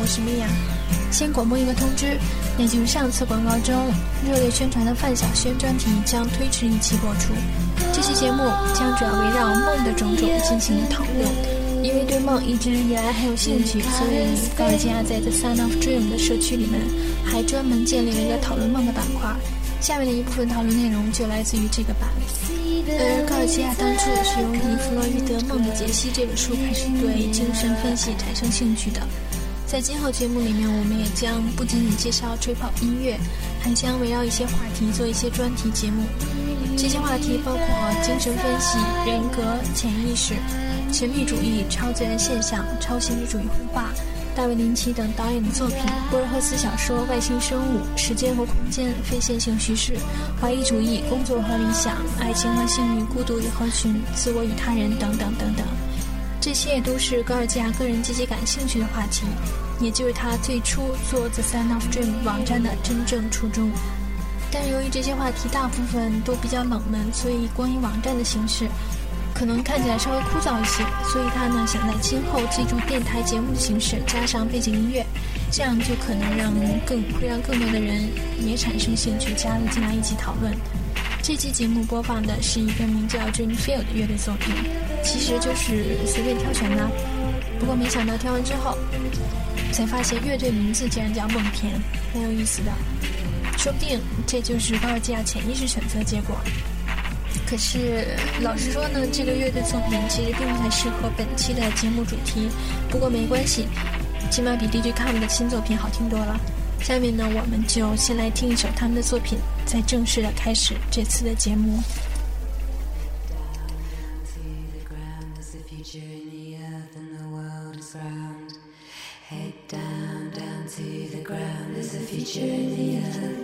我是米娅。先广播一个通知，那就是上次广告中热烈宣传的范晓萱专题将推迟一期播出。这期节目将主要围绕梦的种种进行讨论。因为对梦一直以来很有兴趣，所以高尔基亚在 The Sun of Dream 的社区里面还专门建立了一个讨论梦的板块。下面的一部分讨论内容就来自于这个版。而高尔基亚当初也是由以弗洛伊德《梦的解析》这本书开始对精神分析产生兴趣的。在今后节目里面，我们也将不仅仅介绍吹泡音乐，还将围绕一些话题做一些专题节目。这些话题包括精神分析、人格、潜意识、神秘主义、超自然现象、超现实主义绘画。大卫林奇等导演的作品，博尔赫斯小说《外星生物》、时间和空间、非线性叙事、怀疑主义、工作和理想、爱情和性欲、孤独与合群、自我与他人等等等等，这些也都是高尔基亚个人积极感兴趣的话题，也就是他最初做 The Sun of Dream 网站的真正初衷。但由于这些话题大部分都比较冷门，所以光以网站的形式。可能看起来稍微枯燥一些，所以他呢想在今后借助电台节目的形式，加上背景音乐，这样就可能让更会让更多的人也产生兴趣，加入进来一起讨论。这期节目播放的是一个名叫 Dreamfield 的乐队作品，其实就是随便挑选的。不过没想到挑完之后，才发现乐队名字竟然叫梦田，蛮有意思的。说不定这就是高尔基亚潜意识选择结果。可是，老实说呢，这个乐队作品其实并不太适合本期的节目主题。不过没关系，起码比 DJ Com 的新作品好听多了。下面呢，我们就先来听一首他们的作品，再正式的开始这次的节目。Julia.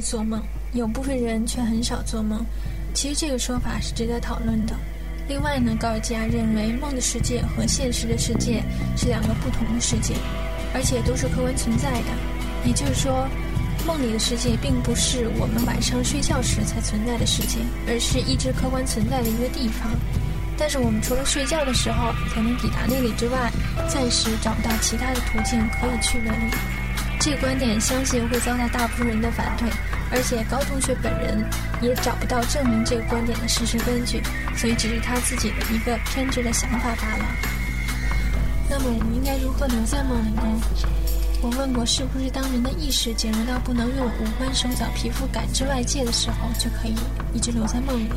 做梦，有部分人却很少做梦。其实这个说法是值得讨论的。另外呢，高尔基亚认为梦的世界和现实的世界是两个不同的世界，而且都是客观存在的。也就是说，梦里的世界并不是我们晚上睡觉时才存在的世界，而是一直客观存在的一个地方。但是我们除了睡觉的时候才能抵达那里之外，暂时找不到其他的途径可以去那里。这个观点相信会遭到大部分人的反对。而且高同学本人也找不到证明这个观点的事实根据，所以只是他自己的一个偏执的想法罢了。那么我们应该如何留在梦里呢？我问过，是不是当人的意识减弱到不能用五官、手脚、皮肤感知外界的时候，就可以一直留在梦里？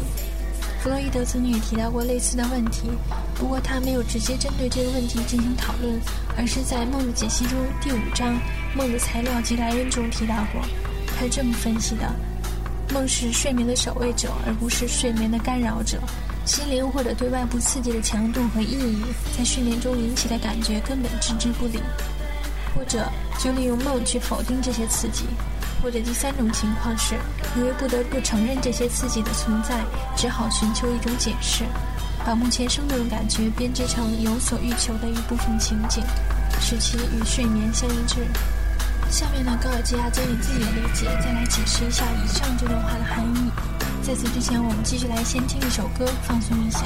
弗洛伊德曾经也提到过类似的问题，不过他没有直接针对这个问题进行讨论，而是在《梦的解析》中第五章《梦的材料及来源》中提到过。他这么分析的：梦是睡眠的守卫者，而不是睡眠的干扰者。心灵或者对外部刺激的强度和意义，在睡眠中引起的感觉根本置之不理，或者就利用梦去否定这些刺激；或者第三种情况是，因为不得不承认这些刺激的存在，只好寻求一种解释，把目前生动的感觉编织成有所欲求的一部分情景，使其与睡眠相一致。下面呢，高尔基亚将以自己的理解再来解释一下以上这段话的含义。在此之前，我们继续来先听一首歌，放松一下。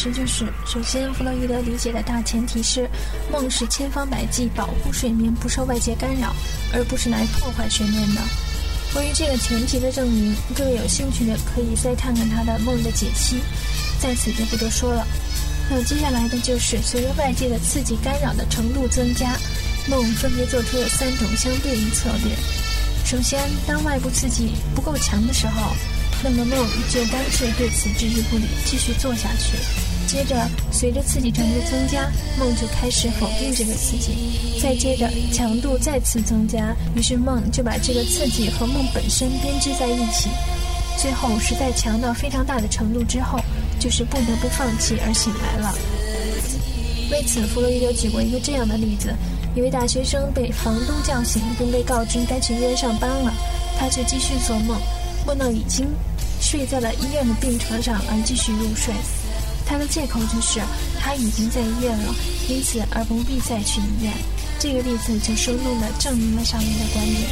话的解释就是：首先，弗洛伊德理解的大前提是，梦是千方百计保护睡眠不受外界干扰，而不是来破坏睡眠的。关于这个前提的证明，各位有兴趣的可以再看看他的梦的解析，在此就不多说了。那接下来的就是随着外界的刺激干扰的程度增加，梦分别做出了三种相对应策略。首先，当外部刺激不够强的时候。那么梦就干脆对此置之不理，继续做下去。接着，随着刺激程度增加，梦就开始否定这个刺激。再接着，强度再次增加，于是梦就把这个刺激和梦本身编织在一起。最后，实在强到非常大的程度之后，就是不得不放弃而醒来了。为此，弗洛伊德举过一个这样的例子：一位大学生被房东叫醒，并被告知该去医院上班了，他却继续做梦，梦到已经。睡在了医院的病床上而继续入睡，他的借口就是他已经在医院了，因此而不必再去医院。这个例子就生动地证明了上面的观点。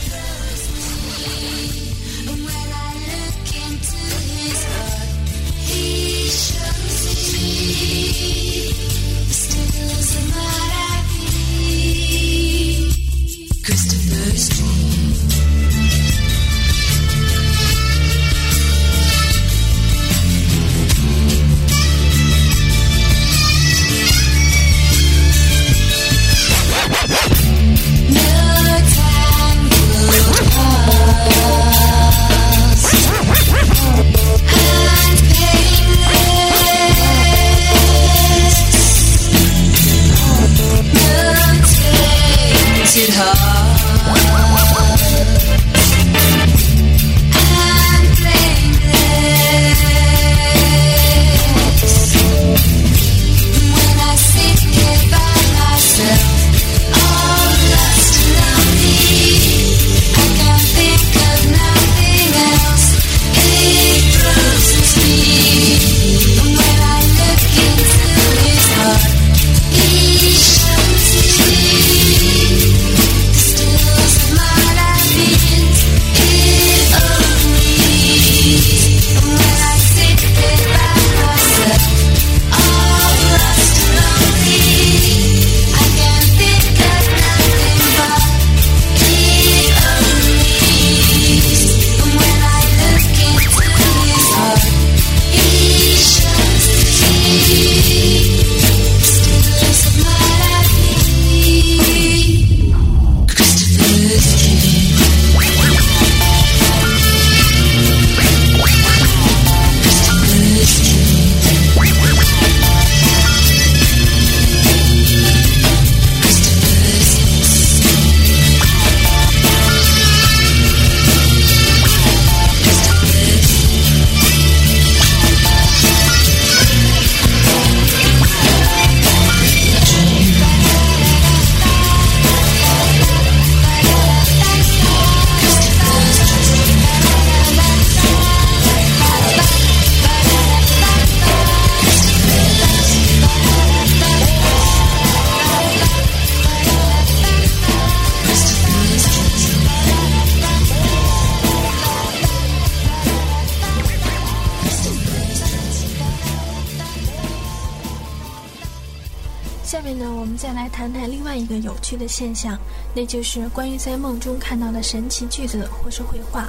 下面呢，我们再来谈谈另外一个有趣的现象，那就是关于在梦中看到的神奇句子或是绘画。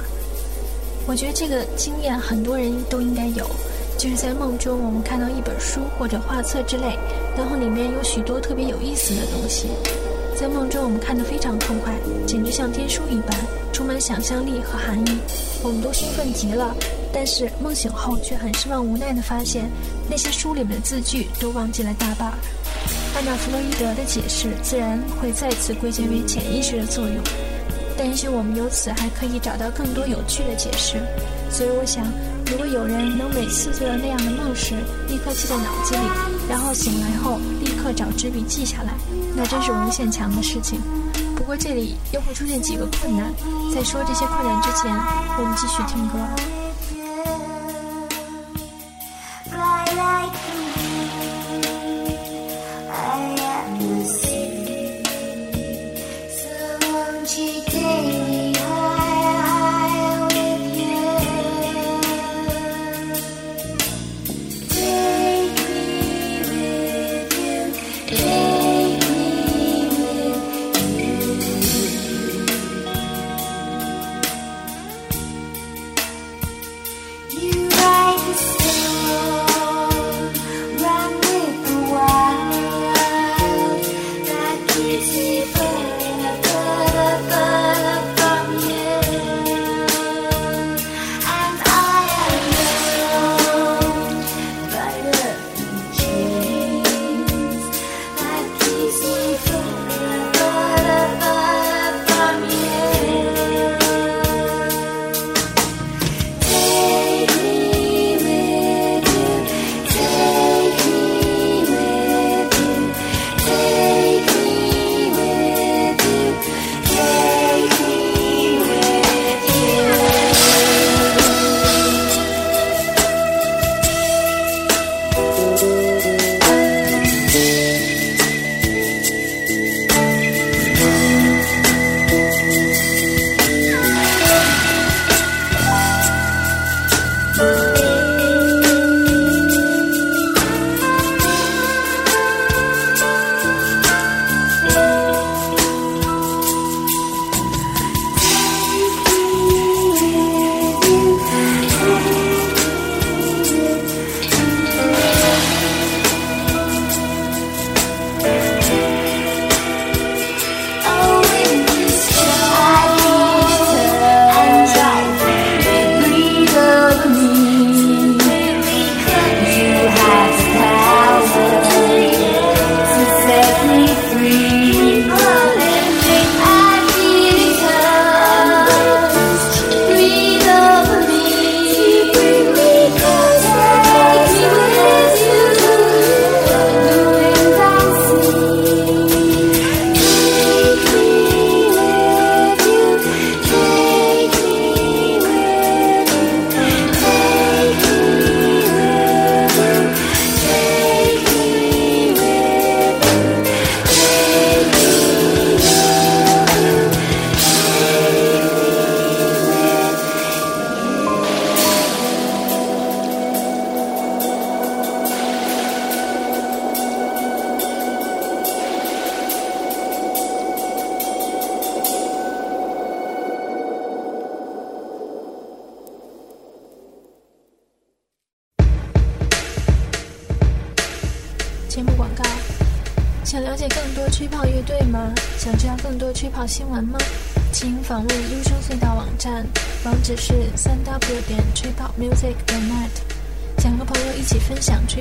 我觉得这个经验很多人都应该有，就是在梦中我们看到一本书或者画册之类，然后里面有许多特别有意思的东西。在梦中我们看得非常痛快，简直像天书一般，充满想象力和含义，我们都兴奋极了。但是梦醒后却很失望无奈地发现，那些书里面的字句都忘记了大半。按照弗洛伊德的解释，自然会再次归结为潜意识的作用。但也许我们由此还可以找到更多有趣的解释。所以我想，如果有人能每次做了那样的梦时，立刻记在脑子里，然后醒来后立刻找纸笔记下来，那真是无限强的事情。不过这里又会出现几个困难。在说这些困难之前，我们继续听歌。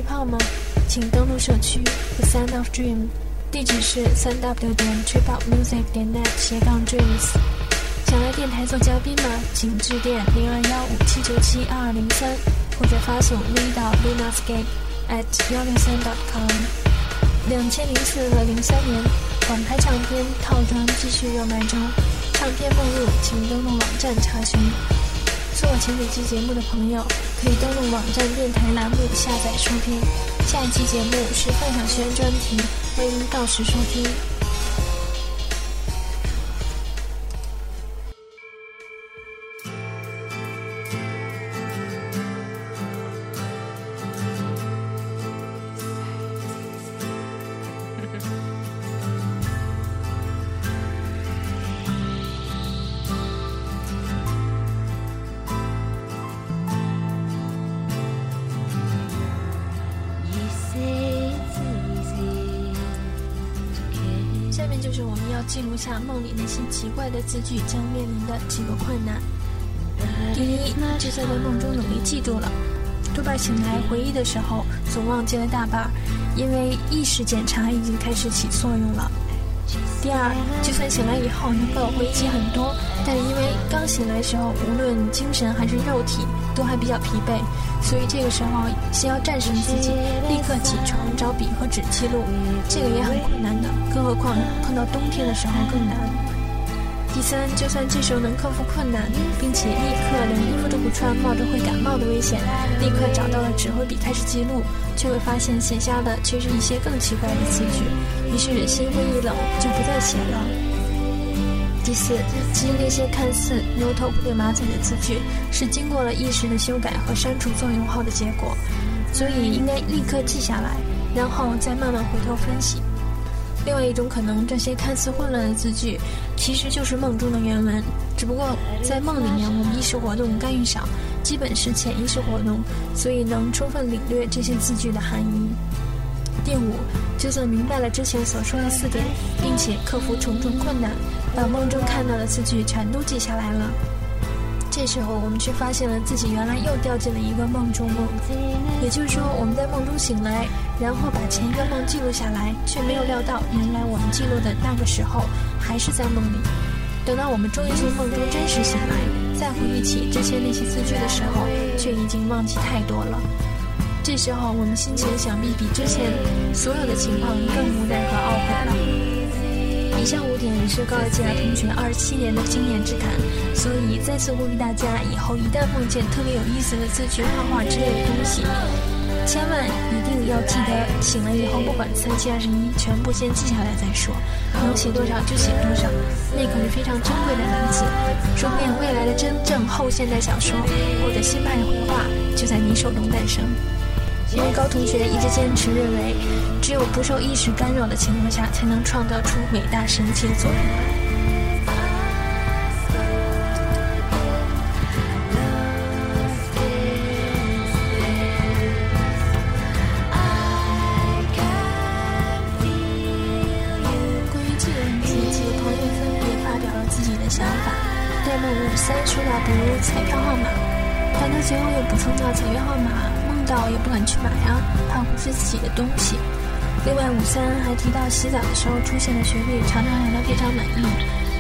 泡吗？请登录社区 The Sound of Dream，地址是三 w 点吹泡 music 点 net 斜杠 dreams。想来电台做嘉宾吗？请致电零二幺五七九七二二零三，或者发送 v 到 lunascape at 幺六三 dot com。两千零四和零三年，网拍唱片套装继续热卖中，唱片目录请登录网站查询。错过前几期节目的朋友，可以登录网站电台栏目下载收听。下一期节目是范晓萱专题，欢迎到时收听。就是我们要记录下梦里那些奇怪的字句将面临的几个困难。第一，就算在梦中努力记住了，多半醒来回忆的时候总忘记了大半，因为意识检查已经开始起作用了。第二，就算醒来以后能够回忆起很多，但因为刚醒来的时候无论精神还是肉体都还比较疲惫，所以这个时候先要战胜自己，立刻起床找笔和纸记录，这个也很困难的，更何况碰到冬天的时候更难。第三，就算这时候能克服困难，并且立刻连衣服都不穿，冒着会感冒的危险，立刻找到了纸和笔开始记录，却会发现写下的却是一些更奇怪的字句，于是心灰意冷，就不再写了。第四，其实那些看似牛头不对马嘴的字句，是经过了意识的修改和删除作用后的结果，所以应该立刻记下来，然后再慢慢回头分析。另外一种可能，这些看似混乱的字句，其实就是梦中的原文，只不过在梦里面我们意识活动干预少，基本是潜意识活动，所以能充分领略这些字句的含义。第五，就算明白了之前所说的四点，并且克服重重困难，把梦中看到的字句全都记下来了。这时候，我们却发现了自己原来又掉进了一个梦中梦，也就是说，我们在梦中醒来，然后把前一个梦记录下来，却没有料到，原来我们记录的那个时候还是在梦里。等到我们终于从梦中真实醒来，再回忆起之前那些字句的时候，却已经忘记太多了。这时候，我们心情想必比之前所有的情况更无奈和懊悔了。以上五点是高尔基亚同学二十七年的经验之谈，所以再次呼吁大家，以后一旦梦见特别有意思的字句、画画之类的东西，千万一定要记得，醒了以后不管三七二十一，全部先记下来再说，能写多少就写多少，那可是非常珍贵的文字，说不定未来的真正后现代小说或者新派绘画就在你手中诞生。因为高同学一直坚持认为，只有不受意识干扰的情况下，才能创造出伟大神奇的作品。关于这个问题，几个朋友分别发表了自己的想法。戴梦五三说到不如彩票号码，但他随后又补充到彩票号码。到也不敢去买啊，怕不是自己的东西。另外，五三还提到洗澡的时候出现的旋律，常常让他非常满意，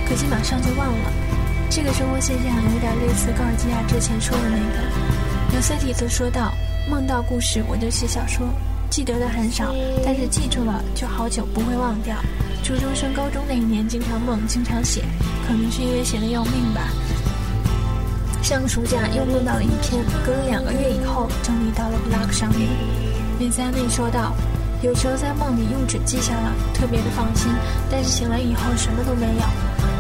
可惜马上就忘了。这个生活现象有点类似高尔基亚之前说的那个。有塞蒂则说道：“梦到故事我就写小说，记得的很少，但是记住了就好久不会忘掉。初中升高中那一年，经常梦，经常写，可能是因为写的要命吧。”上个暑假又梦到了一篇，隔了两个月以后整理到了 blog 上面。米塞内说道：“有时候在梦里用纸记下了，特别的放心，但是醒来以后什么都没有。”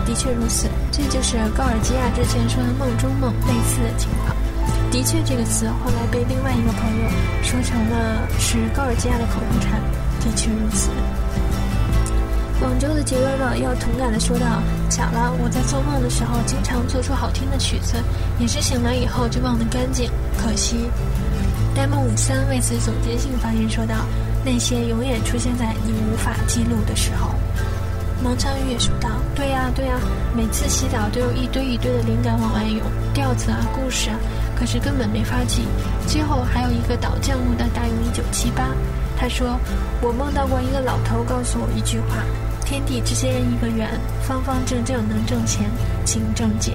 的确如此，这就是高尔基亚之前说的梦中梦类似的情况。的确，这个词后来被另外一个朋友说成了是高尔基亚的口头禅。的确如此。广州的杰哥哥又同感地说道：“巧了，我在做梦的时候经常做出好听的曲子，也是醒来以后就忘得干净，可惜。”呆梦五三为此总结性发言说道：“那些永远出现在你无法记录的时候。王昌宇也说道：“对呀，对呀，每次洗澡都有一堆一堆的灵感往外涌，调子啊，故事啊，可是根本没法记。最后还有一个倒浆糊的大用一九七八，他说我梦到过一个老头告诉我一句话：天地之间一个圆，方方正正能挣钱，请正解。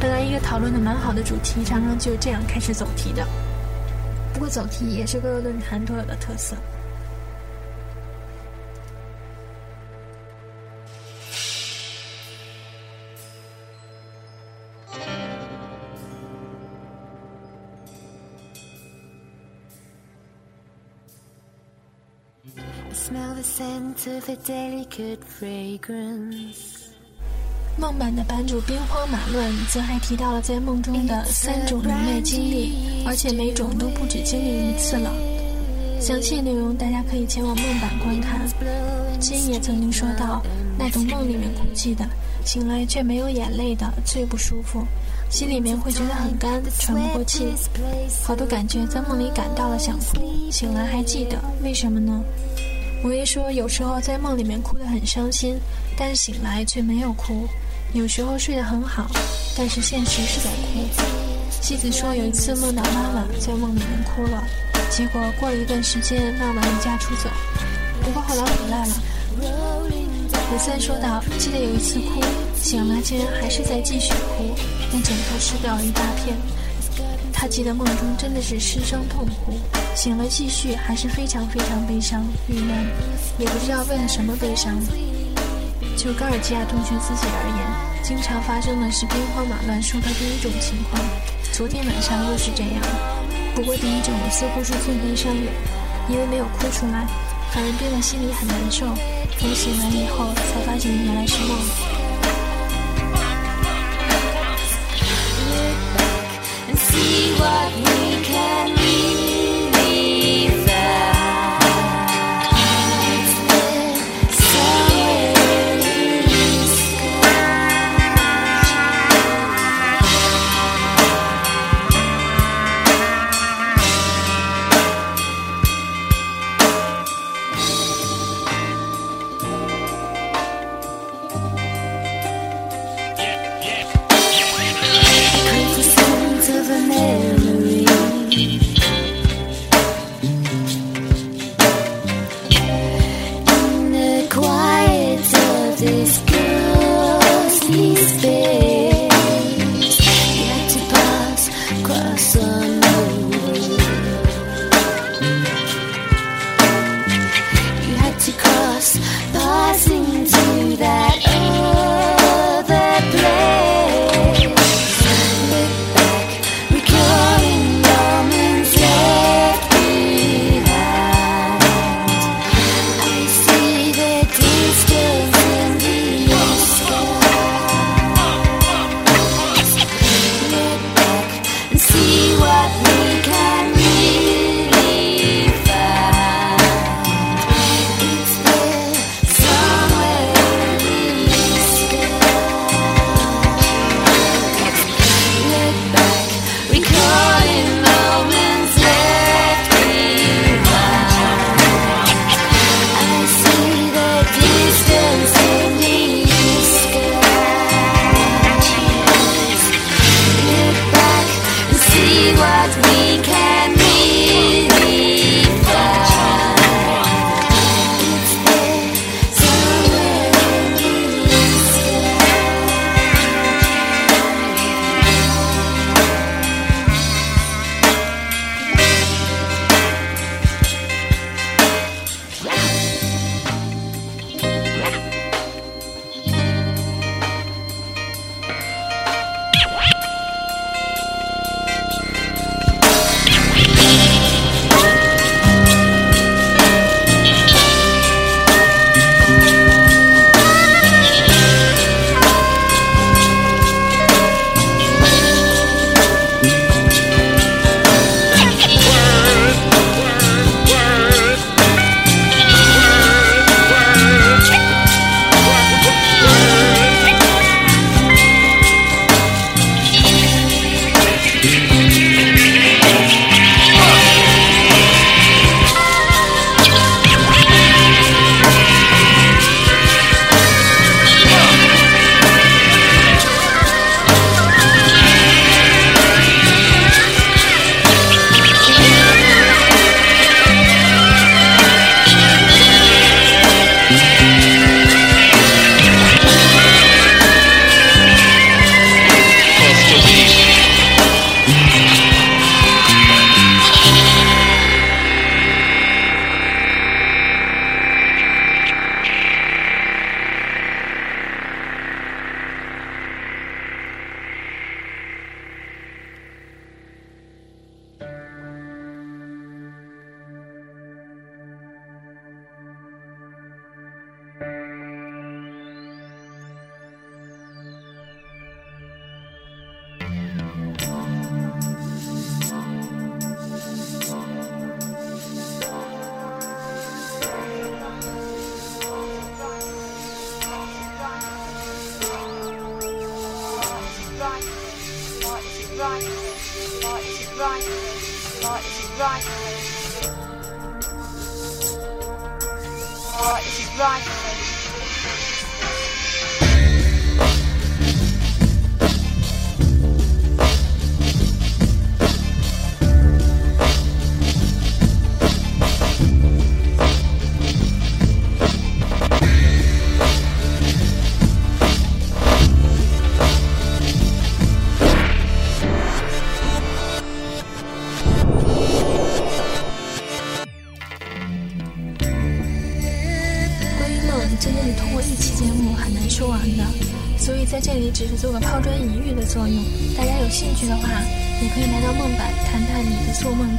本来一个讨论的蛮好的主题，常常就这样开始走题的。”不过走题也是各个论坛都有的特色。梦版的版主兵荒马乱，则还提到了在梦中的三种灵类经历，而且每种都不止经历一次了。详细内容大家可以前往梦版观看。金也曾经说到，那种梦里面哭泣的，醒来却没有眼泪的最不舒服，心里面会觉得很干，喘不过气，好多感觉在梦里感到了想哭，醒来还记得，为什么呢？我爷说，有时候在梦里面哭得很伤心，但醒来却没有哭。有时候睡得很好，但是现实是在哭。妻子说有一次梦到妈妈在梦里面哭了，结果过了一段时间妈妈离家出走，不过后来回来了。五三说道：“记得有一次哭，醒来竟然还是在继续哭，那枕头湿掉了一大片。他记得梦中真的是失声痛哭，醒了继续还是非常非常悲伤郁闷，也不知道为了什么悲伤。”就高尔基亚同学自己而言，经常发生的是兵荒马乱说的第一种情况。昨天晚上又是这样，不过第一种似乎是最悲伤的，因为没有哭出来，反而憋得心里很难受。等醒来以后，才发现原来是梦。what we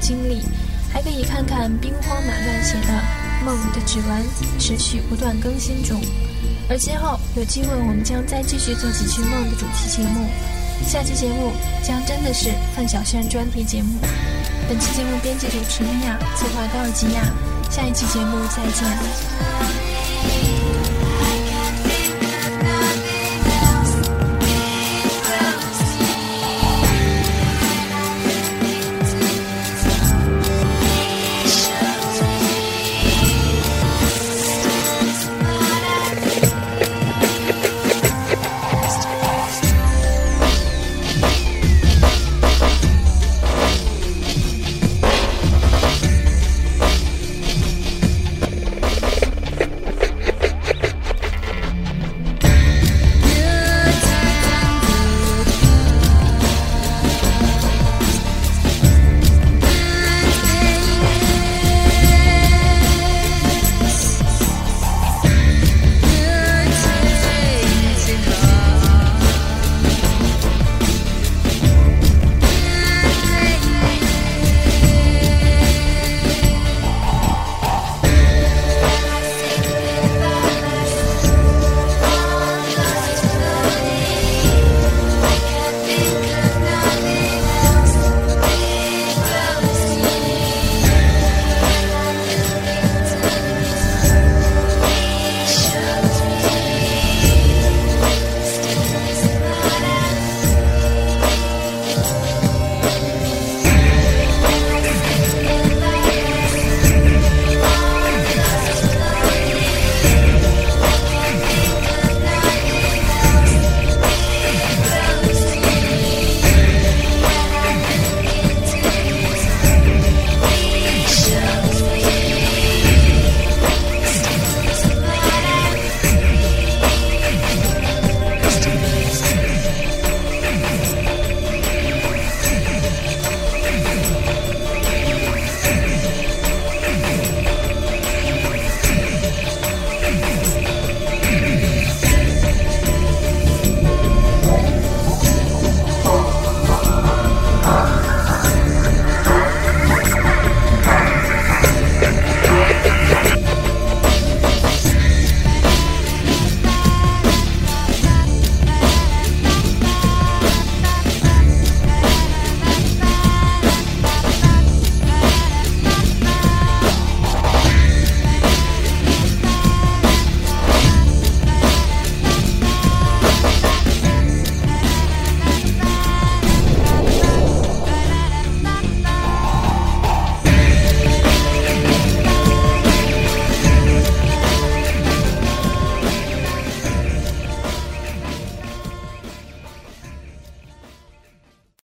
经历，还可以看看兵荒马乱写的《梦的指纹》，持续不断更新中。而今后有机会，我们将再继续做几期梦的主题节目，下期节目将真的是范晓萱专题节目。本期节目编辑主持尼亚，策划高尔基亚，下一期节目再见。